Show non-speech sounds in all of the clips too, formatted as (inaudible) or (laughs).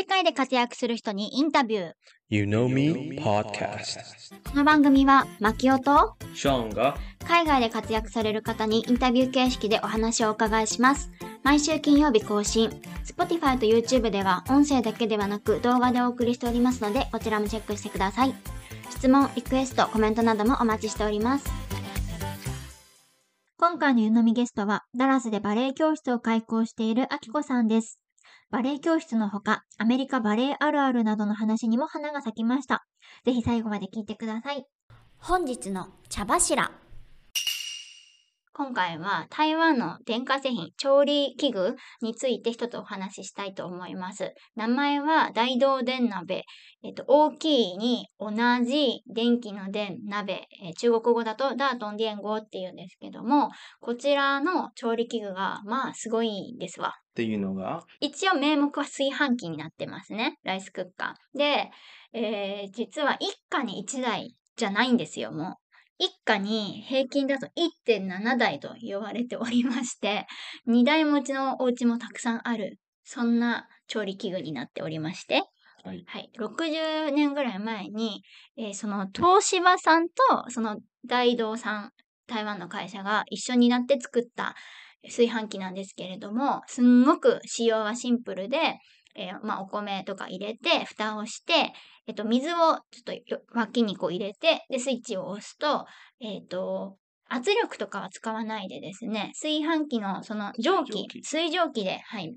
世界で活躍する人にインタビュー。You Know Me Podcast. この番組は、マキオとショーンが海外で活躍される方にインタビュー形式でお話をお伺いします。毎週金曜日更新。Spotify と YouTube では音声だけではなく動画でお送りしておりますので、こちらもチェックしてください。質問、リクエスト、コメントなどもお待ちしております。今回の湯飲みゲストは、ダラスでバレエ教室を開講しているアキコさんです。バレエ教室のほか、アメリカバレエあるあるなどの話にも花が咲きました。ぜひ最後まで聞いてください。本日の茶柱。今回は台湾の電化製品、調理器具について一つお話ししたいと思います。名前は大道電鍋。えっと、大きいに同じ電気の電鍋、えー中国語だとダートン電語っていうんですけども、こちらの調理器具がまあすごいんですわ。っていうのが？一応名目は炊飯器になってますね。ライスクッカー。で、えー実は一家に一台じゃないんですよ、もう。一家に平均だと1.7台と言われておりまして、2台持ちのお家もたくさんある、そんな調理器具になっておりまして、はい。はい、60年ぐらい前に、えーその東芝さんとその大道さん、台湾の会社が一緒になって作った炊飯器なんですけれども、すんごく仕様はシンプルで、えーまあ、お米とか入れて、蓋をして、えっと、水をちょっとよ脇にこう入れて、で、スイッチを押すと、えっと、圧力とかは使わないでですね、炊飯器のその蒸気、蒸気水蒸気で、はい、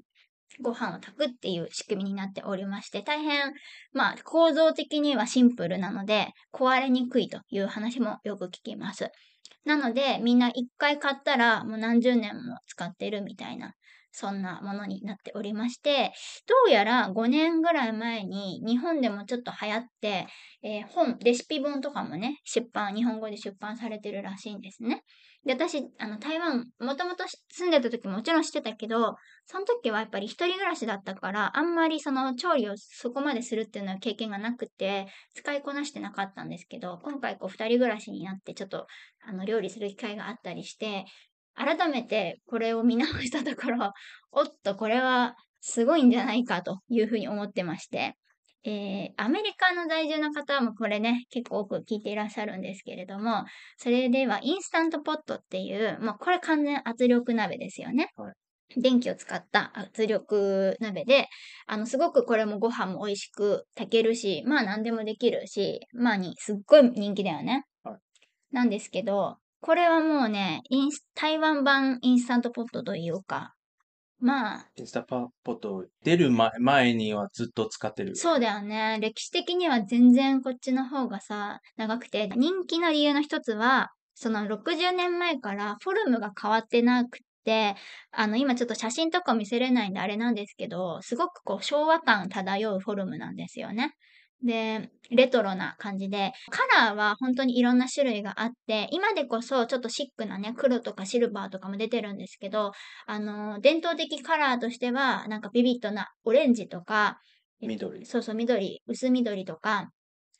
ご飯を炊くっていう仕組みになっておりまして、大変、まあ、構造的にはシンプルなので、壊れにくいという話もよく聞きます。なので、みんな一回買ったらもう何十年も使ってるみたいな、そんなものになっておりまして、どうやら5年ぐらい前に日本でもちょっと流行って、えー本、レシピ本とかもね、出版、日本語で出版されてるらしいんですね。で、私、あの、台湾、もともと住んでた時ももちろん知ってたけど、その時はやっぱり一人暮らしだったから、あんまりその調理をそこまでするっていうのは経験がなくて、使いこなしてなかったんですけど、今回こう二人暮らしになってちょっと、あの、料理する機会があったりして、改めてこれを見直したところ、(laughs) おっと、これはすごいんじゃないかというふうに思ってまして、えー、アメリカの在住の方もこれね、結構多く聞いていらっしゃるんですけれども、それではインスタントポットっていう、もうこれ完全圧力鍋ですよね。はい電気を使った圧力鍋で、あの、すごくこれもご飯も美味しく炊けるし、まあ何でもできるし、まあに、すっごい人気だよね。はいなんですけど、これはもうね、インス台湾版インスタントポットというか、まあ、インスタパポット出る前前にはずっと使ってる。そうだよね。歴史的には全然こっちの方がさ、長くて、人気の理由の一つは、その60年前からフォルムが変わってなくて、あの、今ちょっと写真とか見せれないんであれなんですけど、すごくこう昭和感漂うフォルムなんですよね。で、レトロな感じで、カラーは本当にいろんな種類があって、今でこそちょっとシックなね、黒とかシルバーとかも出てるんですけど、あの、伝統的カラーとしては、なんかビビッドなオレンジとか、緑。そうそう、緑、薄緑とか、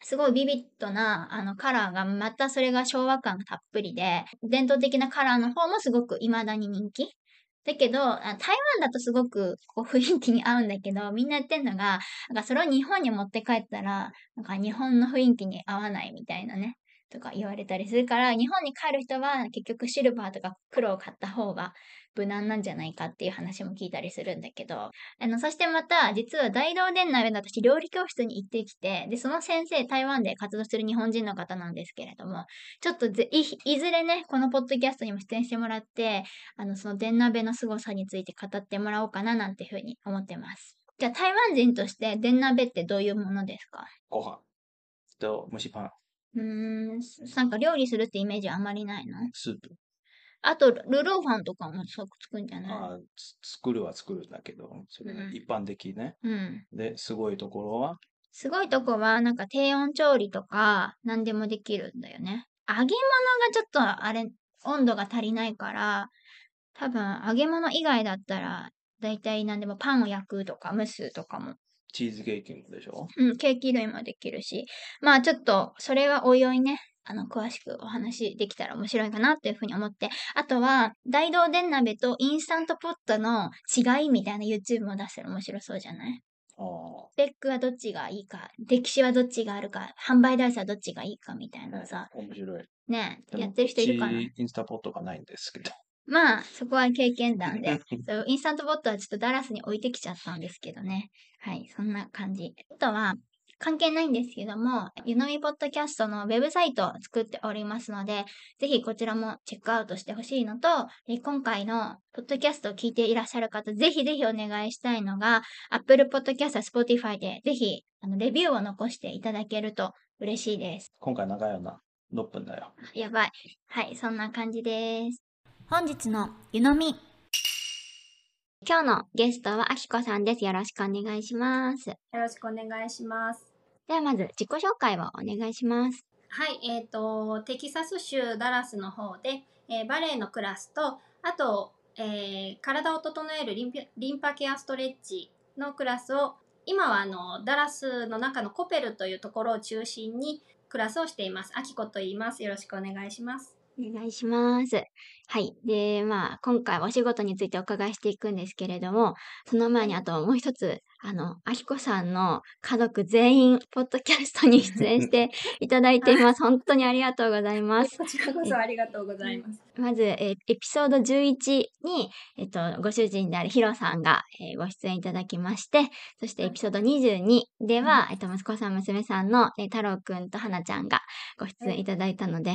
すごいビビッドなあのカラーが、またそれが昭和感がたっぷりで、伝統的なカラーの方もすごく未だに人気。だけど、台湾だとすごくこう雰囲気に合うんだけど、(laughs) みんな言ってんのが、なんかそれを日本に持って帰ったら、なんか日本の雰囲気に合わないみたいなね、とか言われたりするから、日本に帰る人は結局シルバーとか黒を買った方が無難なんじゃないかっていう話も聞いたりするんだけど、あの、そしてまた、実は大道電鍋の私、料理教室に行ってきて、で、その先生、台湾で活動してる日本人の方なんですけれども、ちょっとい、ずれね、このポッドキャストにも出演してもらって、あの、その電鍋の凄さについて語ってもらおうかななんていうふうに思ってます。じゃあ、台湾人として電鍋ってどういうものですか？ご飯と蒸しパン、うーん、なんか料理するってイメージはあまりないの？スープ。あと、ルローファンとかもそうつくんじゃない？あつ作るは作るんだけど、それがうん一般的ね。うん。で、すごいところは、すごいとこは、なんか低温調理とか、何でもできるんだよね。揚げ物がちょっと、あれ、温度が足りないから、多分、揚げ物以外だったら、だいたい何でもパンを焼くとか、蒸すとかも、チーズケーキもでしょ？うん、ケーキ類もできるし、まあちょっと、それはおいおいね、あの、詳しくお話できたら面白いかなっていうふうに思って、あとは、大道電鍋とインスタントポットの違いみたいな YouTube も出したら面白そうじゃない？あスペックはどっちがいいか、歴史はどっちがあるか、販売台数はどっちがいいかみたいなさ、面白い。ね、やってる人いるかな？インスタポットがないんですけど。まあ、そこは経験談で。そうインスタントボットはちょっとダラスに置いてきちゃったんですけどね。はい、そんな感じ。あとは、関係ないんですけども、ゆのみポッドキャストのウェブサイトを作っておりますので、ぜひこちらもチェックアウトしてほしいのと、え今回のポッドキャストを聞いていらっしゃる方、ぜひぜひお願いしたいのが、Apple Podcast、Spotify でぜひあのレビューを残していただけると嬉しいです。今回長いよな。6分だよ。やばい。はい、そんな感じです。本日の湯飲み。今日のゲストはあきこさんです。よろしくお願いします。よろしくお願いします。ではまず自己紹介をお願いします。はい、えっ、と、テキサス州ダラスの方で、えーバレエのクラスと、あと、えー体を整えるリンピリンパケアストレッチのクラスを、今はあの、ダラスの中のコペルというところを中心にクラスをしています。あきこと言います。よろしくお願いします。お願いします。はい。で、まあ、今回お仕事についてお伺いしていくんですけれども、その前にあともう一つ、あの、あきこさんの家族全員、ポッドキャストに出演して (laughs) いただいています。本当にありがとうございます。こちらこそありがとうございます。まず、えーエピソード11に、えっと、ご主人であるヒロさんが、えーご出演いただきまして、そしてエピソード22では、えっと、息子さん、娘さんの、えー太郎くんと花ちゃんがご出演いただいたので、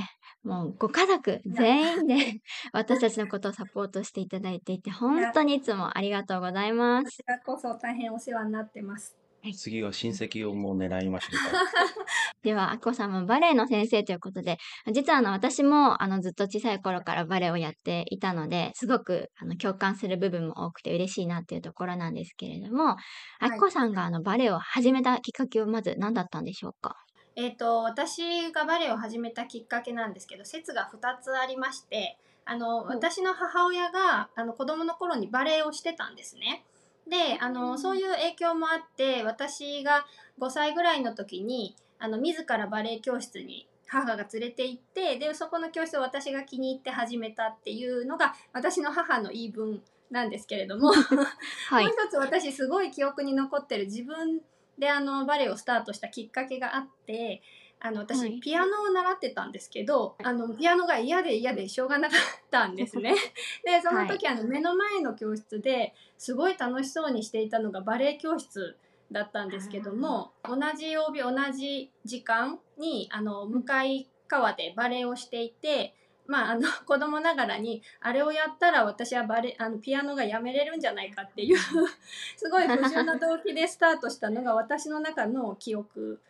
もうご家族全員で (laughs) 私たちのことをサポートしていただいていて、本当にいつもありがとうございますこち。らこそ大変お世話になってます。次は親戚をもう狙いましょうか。(laughs) では、あこさんもバレエの先生ということで、実はあの私もあのずっと小さい頃からバレエをやっていたので、すごくあの共感する部分も多くて嬉しいなっていうところなんですけれども、あこさんがあのバレエを始めたきっかけはまず何だったんでしょうか？えっ、と私がバレエを始めたきっかけなんですけど説が2つありましてあのん私の母親があの子供の頃にバレエをしてたんですね。であうんのそういう影響もあって私が5歳ぐらいの時にあの自らバレエ教室に母が連れて行ってでそこの教室を私が気に入って始めたっていうのが私の母の言い分なんですけれども、はい (laughs) もう。一つ私すごい記憶に残ってる自分であのバレエをスタートしたきっかけがあってあの私、はいピアノを習ってたんですけどあのピアノが嫌で嫌でしょうがなかったんですね。(laughs) でその時、あの目の前の教室ですごい楽しそうにしていたのがバレエ教室だったんですけども同じ曜日同じ時間にあの向かい側でバレエをしていて。まあ、あの (laughs) 子供ながらにあれをやったら私はバレあのピアノがやめれるんじゃないかっていう (laughs) すごい不純な動機でスタートしたのが私の中の記憶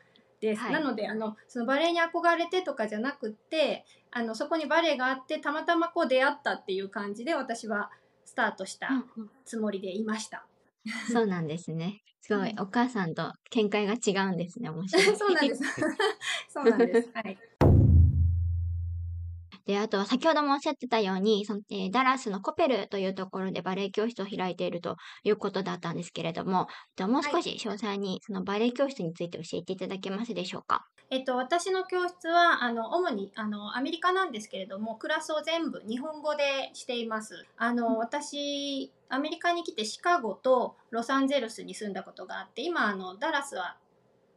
です。はいなのであのそのバレエに憧れてとかじゃなくってあのそこにバレエがあってたまたまこう出会ったっていう感じで私はスタートしたうんうんつもりでいました。そうなんですね。(laughs) すごい、お母さんと見解が違うんですね。面白い。そうなんです。そうなんです。はい。で、あとは先ほどもおっしゃってたように、そのえーダラスのコペルというところでバレエ教室を開いているということだったんですけれども、えっともう少し詳細にそのバレエ教室について教えていただけますでしょうか？えっと、私の教室はあの主にあのアメリカなんですけれどもクラスを全部日本語でしています。あの私アメリカに来てシカゴとロサンゼルスに住んだことがあって今あのダラスは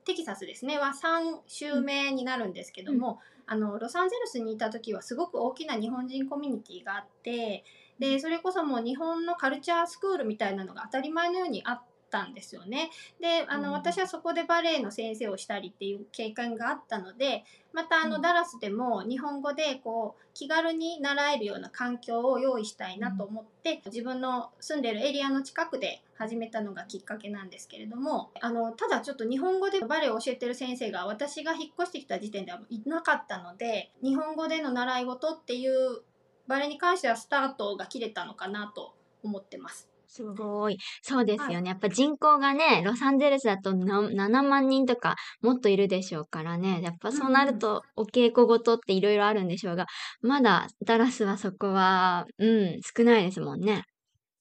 テキサスですね。は3週目になるんですけども、あのロサンゼルスにいた時はすごく大きな日本人コミュニティがあってでそれこそもう日本のカルチャースクールみたいなのが当たり前のようにあったんですよね。であの、うん私はそこでバレエの先生をしたりっていう経験があったのでまたあの、うんダラスでも日本語でこう気軽に習えるような環境を用意したいなと思って、自分の住んでるエリアの近くで始めたのがきっかけなんですけれどもあのただちょっと日本語でバレエを教えてる先生が私が引っ越してきた時点ではいなかったので日本語での習い事っていうバレエに関してはスタートが切れたのかなと思ってます。すごい。そうですよね。やっぱ人口がね、ロサンゼルスだとな7万人とかもっといるでしょうからね。やっぱそうなるとお稽古事っていろいろあるんでしょうが、まだダラスはそこは、うん、少ないですもんね。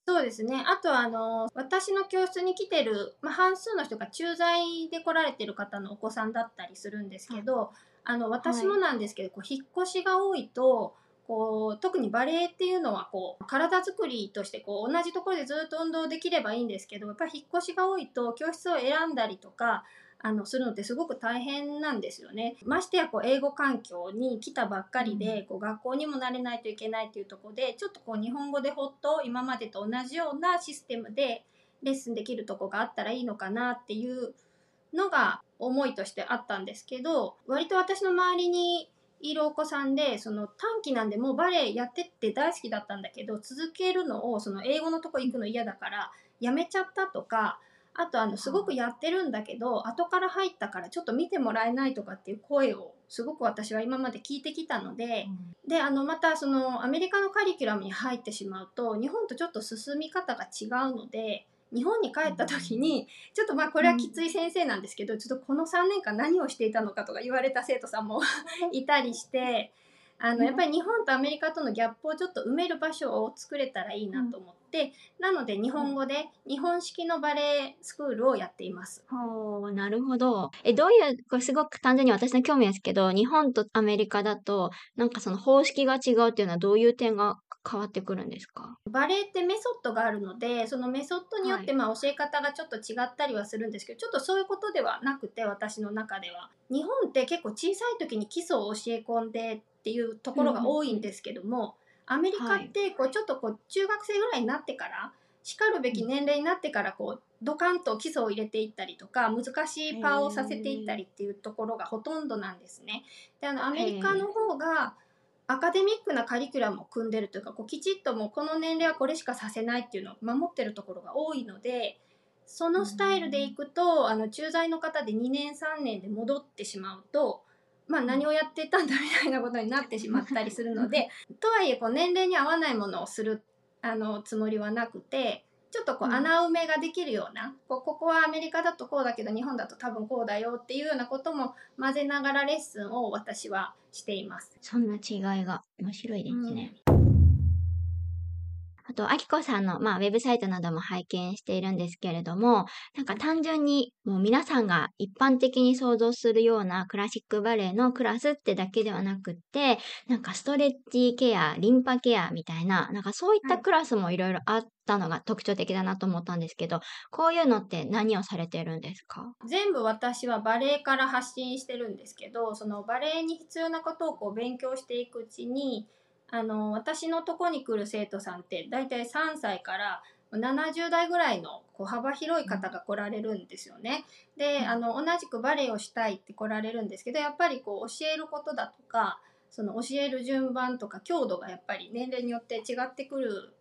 そうですね。あとはあの私の教室に来てる、まあ、半数の人が駐在で来られてる方のお子さんだったりするんですけど、あの私もなんですけど、こう引っ越しが多いとこう特にバレエっていうのはこう体作りとしてこう同じところでずっと運動できればいいんですけどやっぱり引っ越しが多いと教室を選んだりとかあのするのってすごく大変なんですよね。ましてやこう英語環境に来たばっかりで、こう学校にも慣れないといけないっていうところでちょっとこう日本語でほっと今までと同じようなシステムでレッスンできるとこがあったらいいのかなっていうのが思いとしてあったんですけど割と私の周りにいるお子さんでその短期なんでもうバレエやってって大好きだったんだけど続けるのをその英語のとこ行くの嫌だからやめちゃったとかあとあのすごくやってるんだけど後から入ったからちょっと見てもらえないとかっていう声をすごく私は今まで聞いてきたので、であのまたそのアメリカのカリキュラムに入ってしまうと日本とちょっと進み方が違うので日本に帰った時にちょっとまあこれはきつい先生なんですけどちょっとこの3年間何をしていたのかとか言われた生徒さんも (laughs) いたりしてあのやっぱり日本とアメリカとのギャップをちょっと埋める場所を作れたらいいなと思って、なので日本語で日本式のバレエスクールをやっています。ほう、なるほど。え、どういう、これすごく単純に私の興味ですけど、日本とアメリカだと、なんかその方式が違うっていうのはどういう点が変わってくるんですか？バレエってメソッドがあるのでそのメソッドによってはい。まあ教え方がちょっと違ったりはするんですけどちょっとそういうことではなくて私の中では。日本って結構小さい時に基礎を教え込んでっていうところが多いんですけども、アメリカってこうちょっとこう中学生ぐらいになってからしかるべき年齢になってからこうドカンと基礎を入れていったりとか難しいパーをさせていったりっていうところがほとんどなんですね。であのアメリカの方がアカデミックなカリキュラムを組んでるというかこうきちっともうこの年齢はこれしかさせないっていうのを守ってるところが多いのでそのスタイルでいくとあの駐在の方で2年3年で戻ってしまうと。まあ、何をやってたんだみたいなことになってしまったりするので (laughs) とはいえこう年齢に合わないものをするあのつもりはなくてちょっとこううん穴埋めができるような、こうここはアメリカだとこうだけど日本だと多分こうだよっていうようなことも混ぜながらレッスンを私はしています。そんな違いが面白いですね。あと、あきこさんの、まあ、ウェブサイトなども拝見しているんですけれども、なんか単純に、もう皆さんが一般的に想像するようなクラシックバレエのクラスってだけではなくって、なんかストレッチケア、リンパケアみたいな、なんかそういったはい。クラスもいろいろあったのが特徴的だなと思ったんですけど、こういうのって何をされてるんですか？全部私はバレエから発信してるんですけどそのバレエに必要なことをこう勉強していくうちにあの私のとこに来る生徒さんって大体3歳から70代ぐらいのこう幅広い方が来られるんですよね。であの同じくバレエをしたいって来られるんですけどやっぱりこう教えることだとかその教える順番とか強度がやっぱり年齢によって違ってくる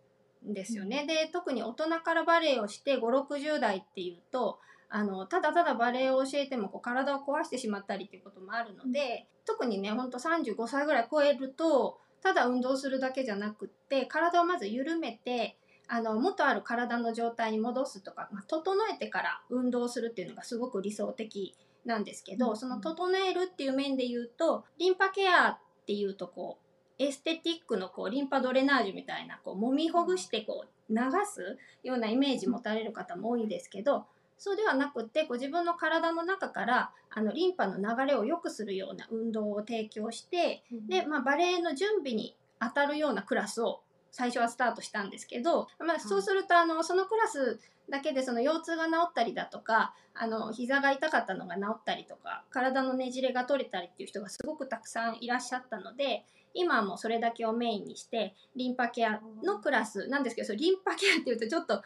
んですよね。で特に大人からバレエをして560代っていうとあのただただバレエを教えてもこう体を壊してしまったりっていうこともあるので特にねほんと35歳ぐらい超えるとただ運動するだけじゃなくって体をまず緩めてあの元ある体の状態に戻すとか、まあ、整えてから運動するっていうのがすごく理想的なんですけど、うん。その整えるっていう面で言うとリンパケアっていうとこうエステティックのこうリンパドレナージュみたいなこう揉みほぐしてこう流すようなイメージ持たれる方も多いですけどそうではなくってこう自分の体の中からあのリンパの流れを良くするような運動を提供してで、まあ、バレエの準備に当たるようなクラスを最初はスタートしたんですけど、まあ、そうするとあのそのクラスだけでその腰痛が治ったりだとかあの膝が痛かったのが治ったりとか体のねじれが取れたりっていう人がすごくたくさんいらっしゃったので今はもうそれだけをメインにしてリンパケアのクラスなんですけどそれリンパケアっていうとちょっと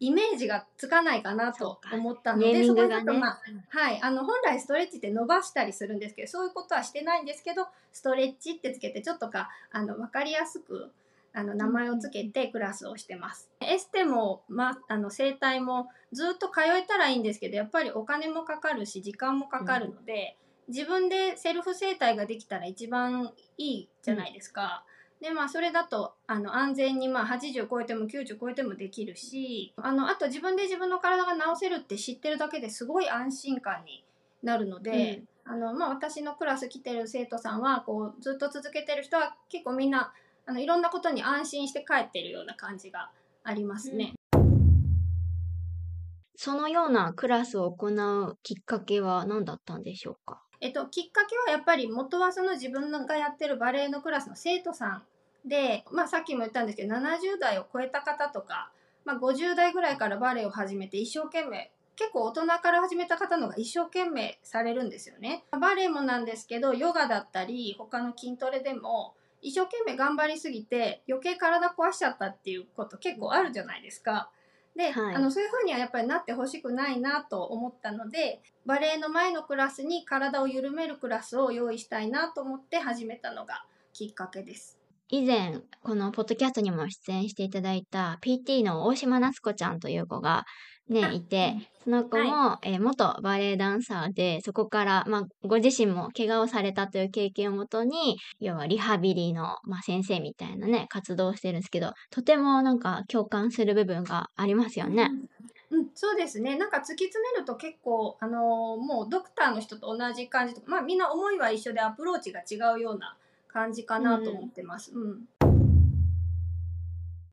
イメージがつかないかなと思ったのでそね。っとまあはい、あの本来ストレッチって伸ばしたりするんですけどそういうことはしてないんですけどストレッチってつけてちょっとかあの分かりやすくあの名前をつけてクラスをしてます。エステも、ま、あの整体もずっと通えたらいいんですけどやっぱりお金もかかるし時間もかかるので、自分でセルフ整体ができたら一番いいじゃないですか。でまあそれだとあの安全にまあ80超えても90超えてもできるしあのあと自分で自分の体が治せるって知ってるだけですごい安心感になるので、あのまあ、私のクラス来てる生徒さんはこうずっと続けてる人は結構みんなあのいろんなことに安心して帰ってるような感じがありますね。そのようなクラスを行うきっかけは何だったんでしょうか？えっと、きっかけはやっぱり元はその自分がやってるバレエのクラスの生徒さんで、まあ、さっきも言ったんですけど70代を超えた方とか、まあ、50代ぐらいからバレエを始めて一生懸命結構大人から始めた方の方が一生懸命されるんですよね。バレエもなんですけどヨガだったり他の筋トレでも一生懸命頑張りすぎて余計体壊しちゃったっていうこと結構あるじゃないですか。で、はいあのそういう風にはやっぱりなってほしくないなと思ったのでバレエの前のクラスに体を緩めるクラスを用意したいなと思って始めたのがきっかけです。以前、このポッドキャストにも出演していただいた PT の大島夏子ちゃんという子がね、あいて、その子も、えー元バレエダンサーで、そこから、まあ、ご自身も怪我をされたという経験をもとに、要はリハビリの、まあ、先生みたいなね、活動をしてるんですけど、とてもなんか共感する部分がありますよね。うん、そうですね。なんか突き詰めると結構、あのーもうドクターの人と同じ感じとか、まあみんな思いは一緒でアプローチが違うような感じかなと思ってます。うん。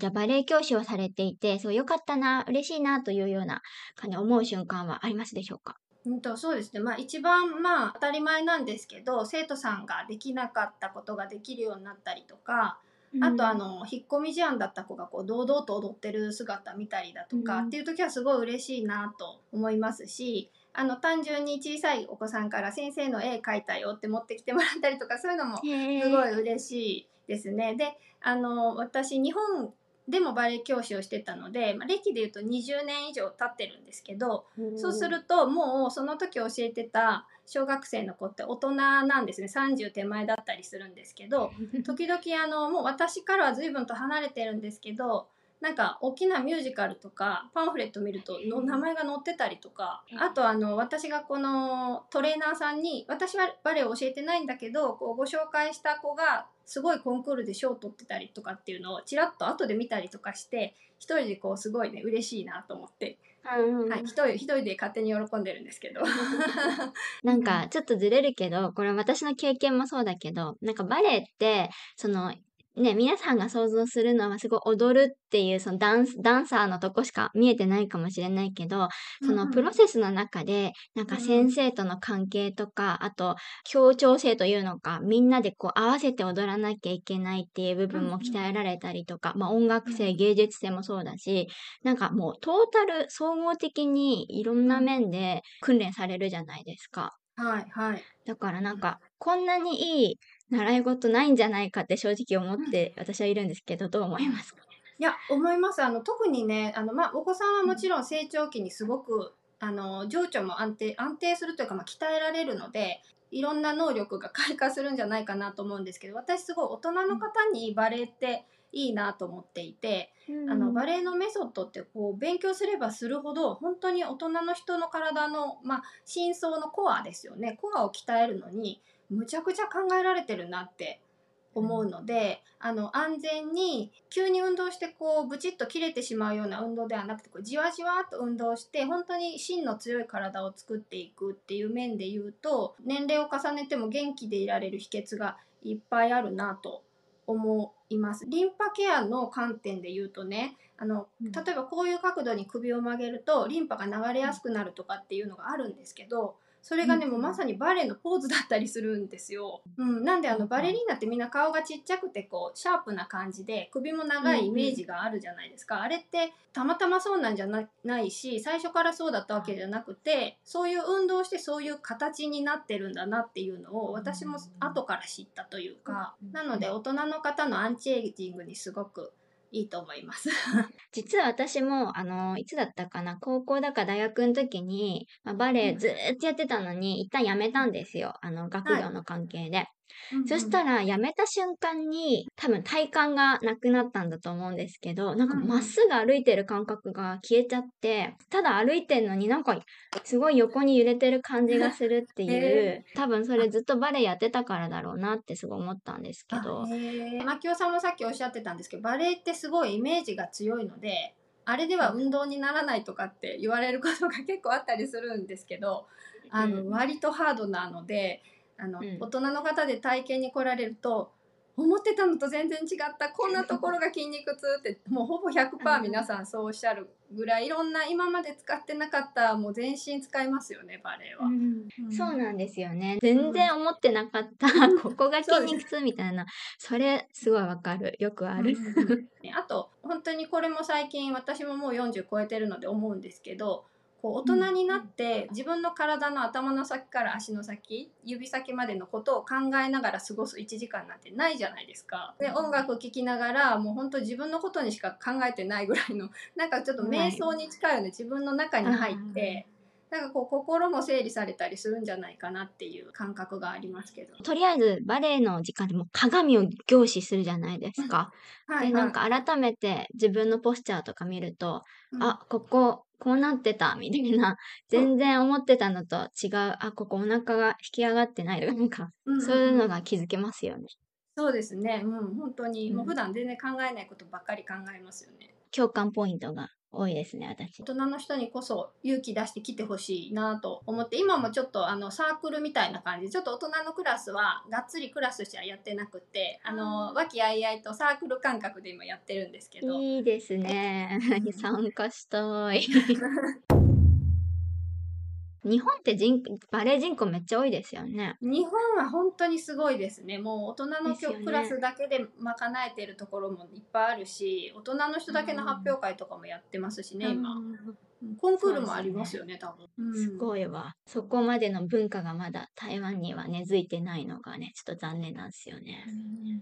じゃあ、バレエ教師をされていて、すごい良かったな、嬉しいなというような感じで思う瞬間はありますでしょうか？うんとそうですね。まあ一番まあ当たり前なんですけど、生徒さんができなかったことができるようになったりとか、あとあ、の引っ込み思案だった子がこう堂々と踊ってる姿見たりだとか、うんっていう時はすごい嬉しいなと思いますしあの単純に小さいお子さんから先生の絵描いたよって持ってきてもらったりとかそういうのもすすごい嬉しいですね。であの私日本でもバレエ教師をしてたので、まあ、歴でいうと20年以上経ってるんですけど、そうするともうその時教えてた小学生の子って大人なんですね。30手前だったりするんですけど (laughs) 時々あのもう私からは随分と離れてるんですけどなんか大きなミュージカルとかパンフレット見るとの名前が載ってたりとかあとあの私がこのトレーナーさんに私はバレエを教えてないんだけどこうご紹介した子がすごいコンクールで賞を取ってたりとかっていうのをちらっと後で見たりとかして一人でこうすごいね嬉しいなと思って、うんうんはい、一人一人で勝手に喜んでるんですけど。(laughs) なんかちょっとずれるけど、これ私の経験もそうだけど、なんかバレエって、その、ね、皆さんが想像するのはすごい踊るっていうそのダンス、ダンサーのとこしか見えてないかもしれないけど、そのプロセスの中で、なんか先生との関係とか、あと協調性というのか、みんなでこう合わせて踊らなきゃいけないっていう部分も鍛えられたりとか、まあ音楽性、芸術性もそうだし、なんかもうトータル総合的にいろんな面で訓練されるじゃないですか。はいはい。だからなんか、こんなにいい習い事ないんじゃないかって正直思って私はいるんですけど、どう思いますか？いや思います。あの特にねあの、まあ、お子さんはもちろん成長期にすごくあの情緒も安定安定するというか、まあ、鍛えられるのでいろんな能力が開花するんじゃないかなと思うんですけど私すごい大人の方にバレエっていいなと思っていて、あのバレエのメソッドってこう勉強すればするほど本当に大人の人の体の、まあ、深層のコアですよね。コアを鍛えるのにむちゃくちゃ考えられてるなって思うので、あの安全に急に運動してこうブチッと切れてしまうような運動ではなくてこうじわじわっと運動して本当に芯の強い体を作っていくっていう面で言うと年齢を重ねても元気でいられる秘訣がいっぱいあるなと思います。リンパケアの観点で言うとねあのうん例えばこういう角度に首を曲げるとリンパが流れやすくなるとかっていうのがあるんですけどそれがね、うん。もうまさにバレエのポーズだったりするんですよ。うん、なんであのバレリーナってみんな顔がちっちゃくてこうシャープな感じで首も長いイメージがあるじゃないですか、あれってたまたまそうなんじゃなないし最初からそうだったわけじゃなくてそういう運動をしてそういう形になってるんだなっていうのを私も後から知ったというか、うん。なので大人の方のアンチエイジングにすごくいいと思います。(laughs) 実は私も、あの、いつだったかな、高校だか大学の時に、まあ、バレエずーっとやってたのに、一旦やめたんですよ。あの、学業の関係で。そしたら、やめた瞬間に、多分体幹がなくなったんだと思うんですけど、なんかまっすぐ歩いてる感覚が消えちゃって、ただ歩いてんのになんか、すごい横に揺れてる感じがするっていう (laughs) へ、多分それずっとバレエやってたからだろうなってすごい思ったんですけど。あ。へー。牧雄さんもさっきおっしゃってたんですけどバレエってすごいイメージが強いのであれでは運動にならないとかって言われることが結構あったりするんですけどあのうん。割とハードなのであの、うん大人の方で体験に来られると思ってたのと全然違ったこんなところが筋肉痛って (laughs) もうほぼ100%皆さんそうおっしゃるぐらいいろんな今まで使ってなかったもう全身使いますよねバレエは。うんそうなんですよね。全然思ってなかった。(laughs) ここが筋肉痛みたいな。それすごいわかる。よくある。ねあと本当にこれも最近私ももう40超えてるので思うんですけどこう大人になって自分の体の頭の先から足の先指先までのことを考えながら過ごす1時間なんてないじゃないですか。で音楽聴きながらもう本当自分のことにしか考えてないぐらいのなんかちょっと瞑想に近いような自分の中に入って。なんかこう心も整理されたりするんじゃないかなっていう感覚がありますけど。とりあえずバレエの時間でも鏡を凝視するじゃないですか。はいで、なんか改めて自分のポスチャーとか見ると、あ、ここ、こうなってた、みたいな、全然思ってたのと違う、あ、ここお腹が引き上がってないとか、なんか、うんそういうのが気づけますよね。そうですね。うん、本当に、うんもう普段全然考えないことばっかり考えますよね。共感ポイントが多いですね、私大。人の人にこそ勇気出して来てほしいなと思って、今もちょっとあのサークルみたいな感じで、ちょっと大人のクラスはがっつりクラスとしてはやってなくて、あの、和気あいあいとサークル感覚で今やってるんですけど。いいですね。(laughs) 参加したい。(laughs) (laughs) 日本って人バレエ人口めっちゃ多いですよね。日本は本当にすごいですね。もう大人のクラスだけで賄えてるところもいっぱいあるし、大人の人だけの発表会とかもやってますしね、今。うんコンクールもありますよね、多分。うんすごいわ。そこまでの文化がまだ台湾には根付いてないのがね、ちょっと残念なんですよね。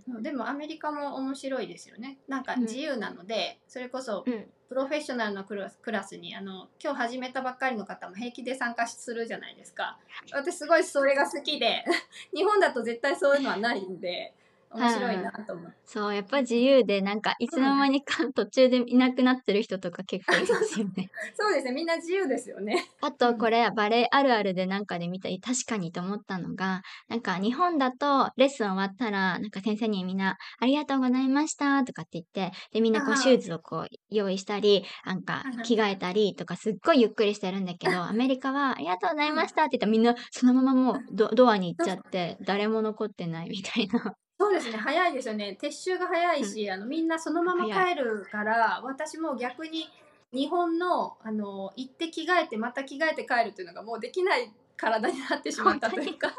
うんでもアメリカも面白いですよね。なんかうん自由なので、それこそうん。プロフェッショナルのクラスクラスにあの今日始めたばっかりの方も平気で参加するじゃないですか。私すごいそれが好きで、(laughs) 日本だと絶対そういうのはないんで、面白いなと思って。そう、やっぱ自由で、なんか、いつの間にか途中でいなくなってる人とか結構いますよね。(laughs) そうですね、みんな自由ですよね。(laughs) あと、これ、バレエあるあるでなんかで見たり、確かにと思ったのが、なんか、日本だと、レッスン終わったら、なんか先生にみんな、ありがとうございましたとかって言って、で、みんなこう、シューズをこう、用意したり、なんか着替えたりとか、すっごいゆっくりしてるんだけど、(laughs) アメリカは、ありがとうございましたって言ったら、みんな、そのままもうド、ドアに行っちゃって、誰も残ってないみたいな。そうですね、早いですよね。撤収が早いし、あのみんなそのまま帰るから、私も逆に日本のあの行って着替えてまた着替えて帰るっていうのがもうできない体になってしまったというか、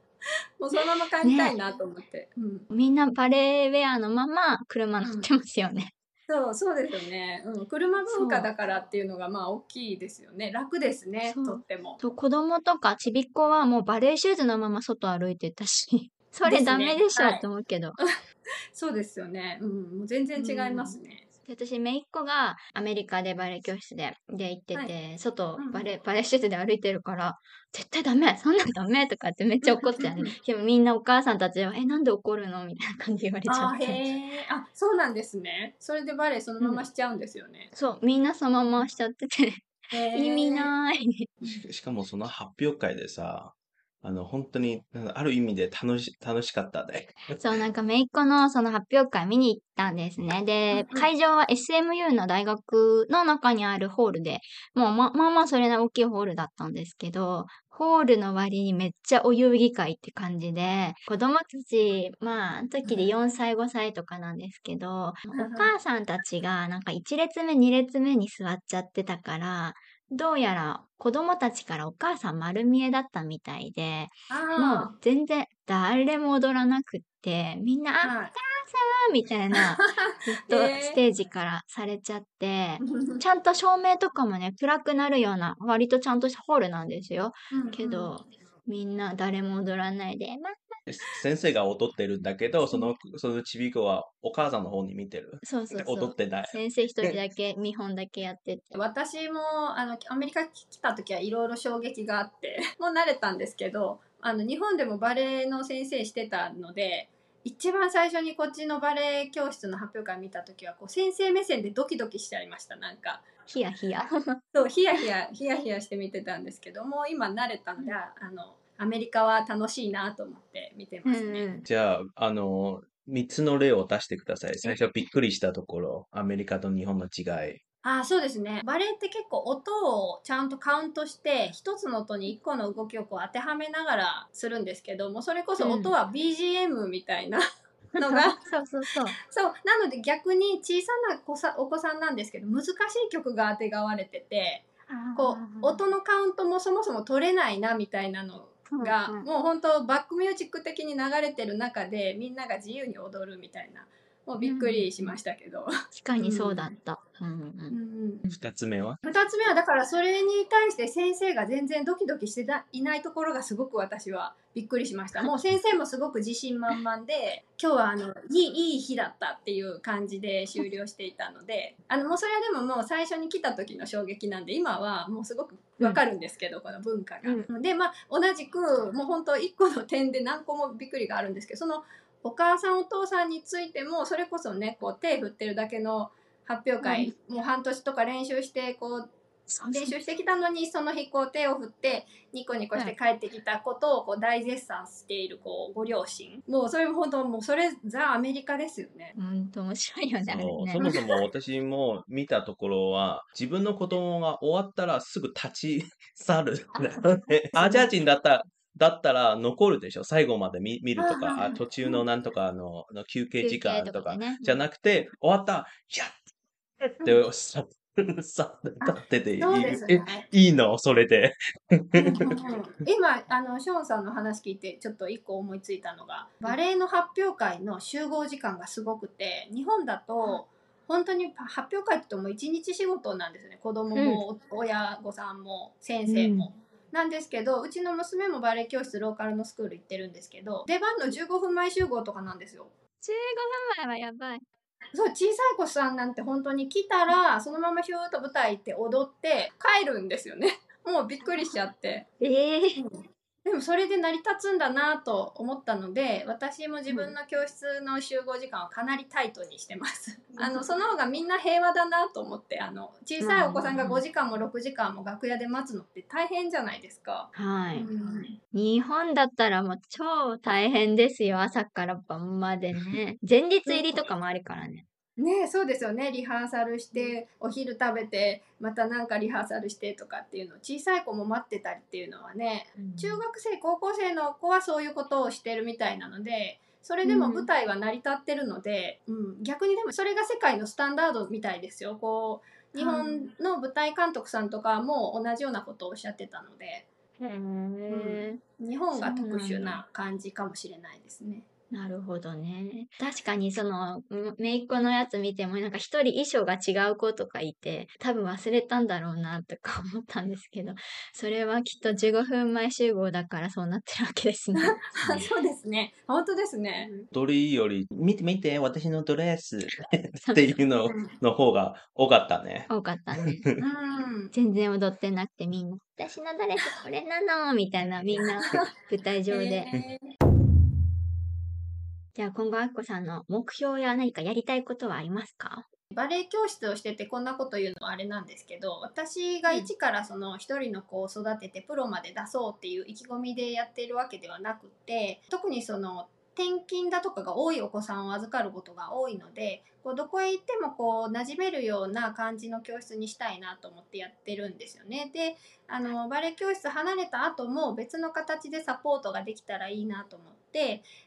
(laughs) もうそのまま帰りたいなと思って。うん。みんなバレエウェアのまま車乗ってますよね。そうそうですよね、うん、車文化だからっていうのがまあ大きいですよね。楽ですね。とっても。と子供とかちびっ子はもうバレエシューズのまま外歩いてたし、それダメでしょはい。って思うけど。(laughs) そうですよね、うん、もう全然違いますね、で私、姪っ子がアメリカでバレエ教室でで行ってて、外うんうん。バレエ、バレエシューズで歩いてるから、絶対ダメ。そんなんダメとかってめっちゃ怒ってたよね。でもみんなお母さんたちは、え、なんで怒るの？みたいな感じで言われちゃあって。へえあそうなんですね。それでバレエそのまましちゃうんですよね、そう、みんなそのまましちゃってて、意味ない。ししかもその発表会でさ、あの、本当に、ある意味で楽し、楽しかったね。そう、なんか、めいっ子のその発表会見に行ったんですね。(laughs) で、会場は SMU の大学の中にあるホールで、もうままあまあそれな大きいホールだったんですけど、ホールの割にめっちゃお遊戯会って感じで、子供たち、まあ、あの時で4歳、5歳とかなんですけど、お母さんたちがなんか1列目、2列目に座っちゃってたから、どうやら子供たちからお母さん丸見えだったみたいで、もあう全然誰も踊らなくって、みんな、あ、あはい。みたいな、(laughs) ずっとステージからされちゃって、(laughs) ちゃんと照明とかもね、暗くなるような、割とちゃんとしたホールなんですよ。けど、みんな誰も踊らないで、ま、先生が踊ってるんだけど、その、そのちびっ子はお母さんの方に見てる？そうそうそう。踊ってない。先生一人だけ、見本だけやってて。私もあのアメリカ来た時はいろいろ衝撃があって (laughs) もう慣れたんですけどあの日本でもバレエの先生してたので一番最初にこっちのバレエ教室の発表会見た時はこう先生目線でドキドキしちゃいましたなんかヒヤヒヤ。(laughs) そうヒヤヒヤヒヤヒヤして見てたんですけどもう今慣れたので、あのアメリカは楽しいなと思って見てうますね。んうん。じゃあ、あの、三つの例を出してください。最初びっくりしたところ、アメリカと日本の違い。あそうですねバレエって結構音をちゃんとカウントして一つの音に一個の動きをこう当てはめながらするんですけどもそれこそ音は BGM みたいな、(laughs) のがそうそうそう。そうなので逆に小さな子さお子さんなんですけど難しい曲があてがわれててこう音のカウントもそもそも取れないなみたいなのが、うんうん。もう本当バックミュージック的に流れてる中でみんなが自由に踊るみたいな。もうびっくりしましたけど、確かにそうだった。うんうんうん。うん二つ目は？2つ目はだからそれに対して先生が全然ドキドキしてたいないところがすごく私はびっくりしました。(laughs) もう先生もすごく自信満々で今日はあのいいいい日だったっていう感じで終了していたのであのもうそれはでももう最初に来た時の衝撃なんで今はもうすごくわかるんですけど、この文化が。でまあ同じくもう本当1個の点で何個もびっくりがあるんですけどそのお母さんお父さんについてもそれこそねこう手振ってるだけの発表会、もう半年とか練習してこう練習してきたのにその日こう手を振ってニコニコして帰ってきたことをこう大絶賛しているこうご両親もうそれも本当もうそれザ・アメリカですよね。本当面白いよね、ねそ。もそも私も見たところは、自分の子供が終わったらすぐ立ち去る。(laughs) アジア人だったら、だったら残るでしょ？最後まで見見るとか、あ途中のなんとかあのの休憩時間とかね。じゃなくて、終わった、やっ！ってさ、(laughs) さ、立ってていい。ね。いいの？それで。今あのショーンさんの話聞いてちょっと一個思いついたのがバレエの発表会の集合時間がすごくて日本だと本当に発表会っても一日仕事なんですよね。子供も、親御さんも先生も。なんですけどうちの娘もバレエ教室ローカルのスクール行ってるんですけど出番の15分前集合とかなんですよ。15分前はやばい。そう小さい子さんなんて本当に来たらそのままヒューッと舞台行って踊って帰るんですよね。もうびっくりしちゃって。ええでもそれで成り立つんだなと思ったので私も自分の教室の集合時間はかなりタイトにしてます。あのその方がみんな平和だなと思ってあの小さいお子さんが5時間も6時間も楽屋で待つのって大変じゃないですか。はい。うん日本だったらもう超大変ですよ。朝から晩までね。前日入りとかもあるからね。ねそうですよね。リハーサルしてお昼食べてまたなんかリハーサルしてとかっていうの小さい子も待ってたりっていうのはね中学生高校生の子はそういうことをしてるみたいなのでそれでも舞台は成り立ってるので、うん逆にでもそれが世界のスタンダードみたいですよ。こう日本の舞台監督さんとかも同じようなことをおっしゃってたのでへえ、日本が特殊な感じかもしれないですね。なるほどね。確かにその、うん姪っ子のやつ見ても、なんか一人衣装が違う子とかいて、多分忘れたんだろうなとか思ったんですけど、(laughs) それはきっと15分前集合だからそうなってるわけですね。(laughs) そうですね本当ですね。踊りより、見て見て、私のドレス (laughs) っていうのうんの方が多かったね。多かったね。うん全然踊ってなくてみんな、私のドレスこれなのみたいなみんな舞台上で。えじゃあ今後あっこさんの目標や何かやりたいことはありますか？バレエ教室をしててこんなこと言うのはあれなんですけど私が一からその一人の子を育ててプロまで出そうっていう意気込みでやっているわけではなくて特にその転勤だとかが多いお子さんを預かることが多いのでこうどこへ行ってもこう馴染めるような感じの教室にしたいなと思ってやってるんですよね。であのバレエ教室離れた後も別の形でサポートができたらいいなと思って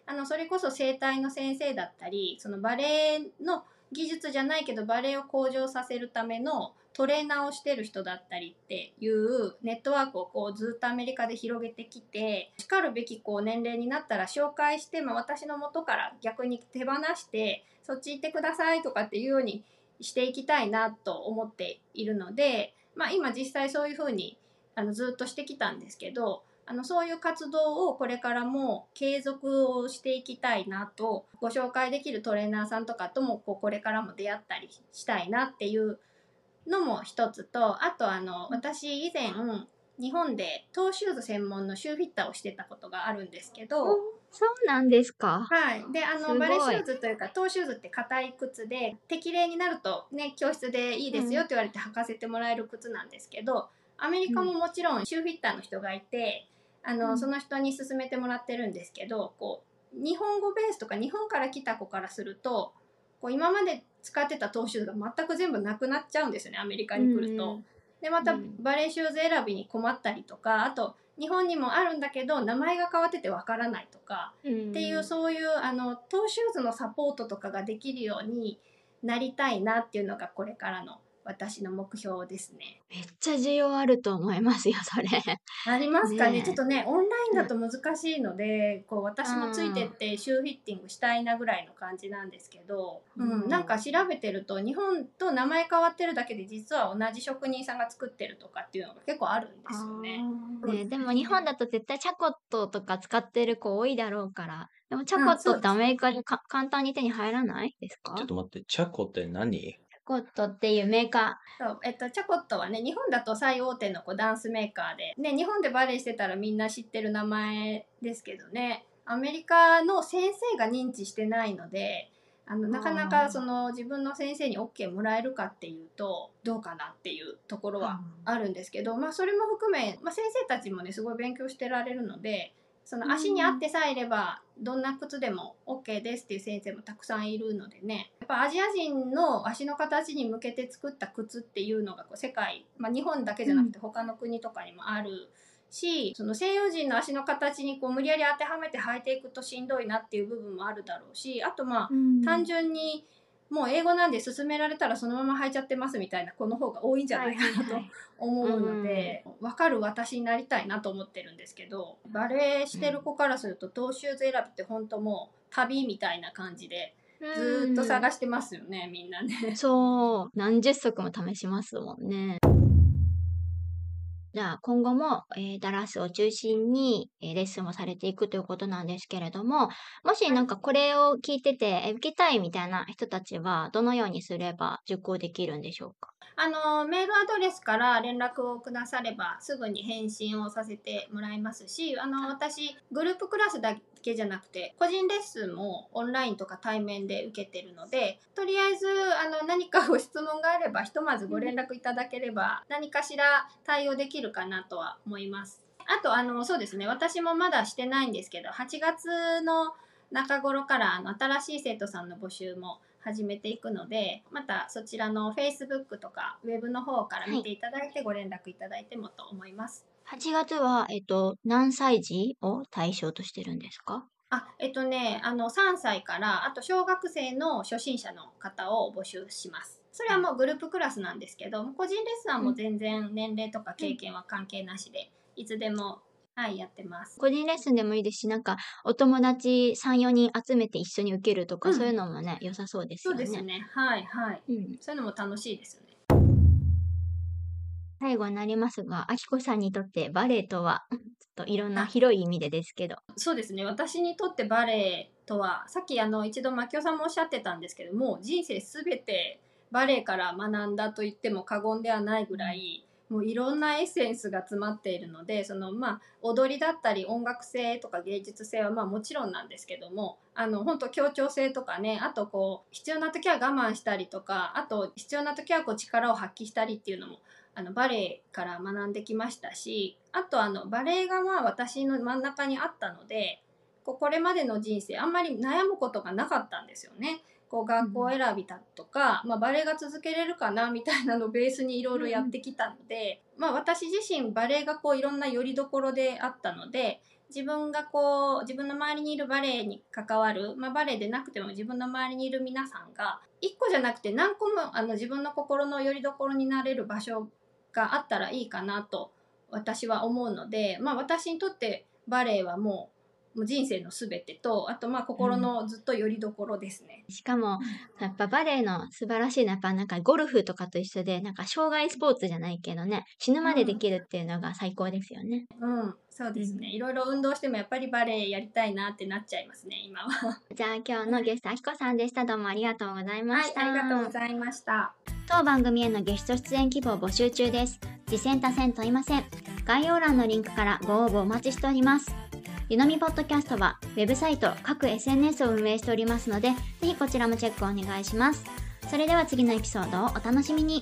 あのそれこそ整体の先生だったりそのバレエの技術じゃないけどバレエを向上させるためのトレーナーをしてる人だったりっていうネットワークをこうずっとアメリカで広げてきてしかるべきこう年齢になったら紹介して、まあ、私の元から逆に手放してそっち行ってくださいとかっていうようにしていきたいなと思っているので、まあ、今実際そういうふうにあのずっとしてきたんですけどあのそういう活動をこれからも継続をしていきたいなとご紹介できるトレーナーさんとかともこうこれからも出会ったりしたいなっていうのも一つとあとあの私以前日本でトーシューズ専門のシューフィッターをしてたことがあるんですけど、そうなんですか。はい、であすごいのバレーシューズというかトーシューズって硬い靴で適齢になるとね教室でいいですよって言われて履かせてもらえる靴なんですけどアメリカももちろんシューフィッターの人がいてあの、うん。その人に勧めてもらってるんですけどこう日本語ベースとか日本から来た子からするとこう今まで使ってたトーシューズが全く全部なくなっちゃうんですよねアメリカに来ると。うんでまたうん。バレエシューズ選びに困ったりとかあと日本にもあるんだけど名前が変わっててわからないとかっていうそういうあのトーシューズのサポートとかができるようになりたいなっていうのがこれからの私の目標ですね。めっちゃ需要あると思いますよ、それ。ありますかね？ねえ。ちょっとねオンラインだと難しいので、こう私もついてってシューフィッティングしたいなぐらいの感じなんですけど、うん。うんなんか調べてると日本と名前変わってるだけで実は同じ職人さんが作ってるとかっていうのが結構あるんですよね。ね、でも日本だと絶対チャコットとか使ってる子多いだろうから。でもチャコットってアメリカでか簡単に手に入らないですか？ちょっと待って、チャコって何？コットっていうメーカそうえっと、チャコットはね日本だと最大手のこうダンスメーカーで、ね、日本でバレエしてたらみんな知ってる名前ですけどね。アメリカの先生が認知してないのであのなかなかその自分の先生に OK もらえるかっていうとどうかなっていうところはあるんですけど、まあ、それも含め、まあ、先生たちもねすごい勉強してられるのでその足に合ってさえいればどんな靴でも OK ですっていう先生もたくさんいるのでね。やっぱアジア人の足の形に向けて作った靴っていうのがこう世界、まあ、日本だけじゃなくて他の国とかにもあるしその西洋人の足の形にこう無理やり当てはめて履いていくとしんどいなっていう部分もあるだろうしあとまあー。単純にもう英語なんで勧められたらそのまま履いちゃってますみたいな子の方が多いんじゃないかなと思うので、分かる私になりたいなと思ってるんですけどバレエしてる子からするとトーシューズ選びって本当もう旅みたいな感じでずーっと探してますよね、みんなね。そう、何十足も試しますもんね。じゃあ今後も、えーダラスを中心に、えーレッスンをされていくということなんですけれども、もしなんかこれを聞いてて、え受けたいみたいな人たちはどのようにすれば受講できるんでしょうか？あのメールアドレスから連絡をくださればすぐに返信をさせてもらいますしあの私グループクラスだけじゃなくて個人レッスンもオンラインとか対面で受けてるのでとりあえずあの何かご質問があればひとまずご連絡いただければ何かしら対応できるかなとは思います。あとあのそうですね私もまだしてないんですけど8月の中頃からあの新しい生徒さんの募集も始めていくのでまたそちらの Facebook とかウェブの方から見ていただいてご連絡いただいてもと思います。8月は、えっと、何歳児を対象としてるんですか？あえっとねあの3歳からあと小学生の初心者の方を募集します。それはもうグループクラスなんですけど個人レッスンはもう全然年齢とか経験は関係なしでいつでもはいやってます。個人レッスンでもいいですし、なんかお友達3、4人集めて一緒に受けるとか、うんそういうのもね、良さそうですそよね。うですねはいはいうんそういうのも楽しいですよね。最後になりますが、あきこさんにとってバレエとは、ちょっといろんなあ広い意味でですけど。そうですね私にとってバレエとはさっきあの一度牧雄さんもおっしゃってたんですけども人生すべてバレエから学んだと言っても過言ではないぐらいもういろんなエッセンスが詰まっているのでそのまあ踊りだったり音楽性とか芸術性はまあもちろんなんですけどもあの本当協調性とかねあとこう必要な時は我慢したりとかあと必要な時はこう力を発揮したりっていうのもあのバレエから学んできましたしあとあのバレエがまあ私の真ん中にあったのでこうこれまでの人生あんまり悩むことがなかったんですよね。こう学校選びだとか、まあ、バレエが続けれるかなみたいなのをベースにいろいろやってきたので、まあ、私自身バレエがこういろんな拠り所であったので自分がこう自分の周りにいるバレエに関わる、まあ、バレエでなくても自分の周りにいる皆さんが一個じゃなくて何個もあの自分の心の拠り所になれる場所があったらいいかなと私は思うので、まあ、私にとってバレエはもう人生のすべてとあとまあ心のずっと拠り所ですね。しかも、やっぱバレエの素晴らしいのは、やっぱなんかゴルフとかと一緒で、なんか障害スポーツじゃないけどね、死ぬまでできるっていうのが最高ですよね。うん、そうですね。いろいろ運動してもやっぱりバレエやりたいなってなっちゃいますね、今は。(laughs) じゃあ今日のゲスト、あきこさんでした。どうもありがとうございまはいし、た。ありがとうございました。当番組へのゲスト出演希望募集中です。次戦多戦問いません。概要欄のリンクからご応募お待ちしております。ゆのみポッドキャストは、ウェブサイト、各 SNS を運営しておりますので、ぜひこちらもチェックお願いします。それでは次のエピソードをお楽しみに。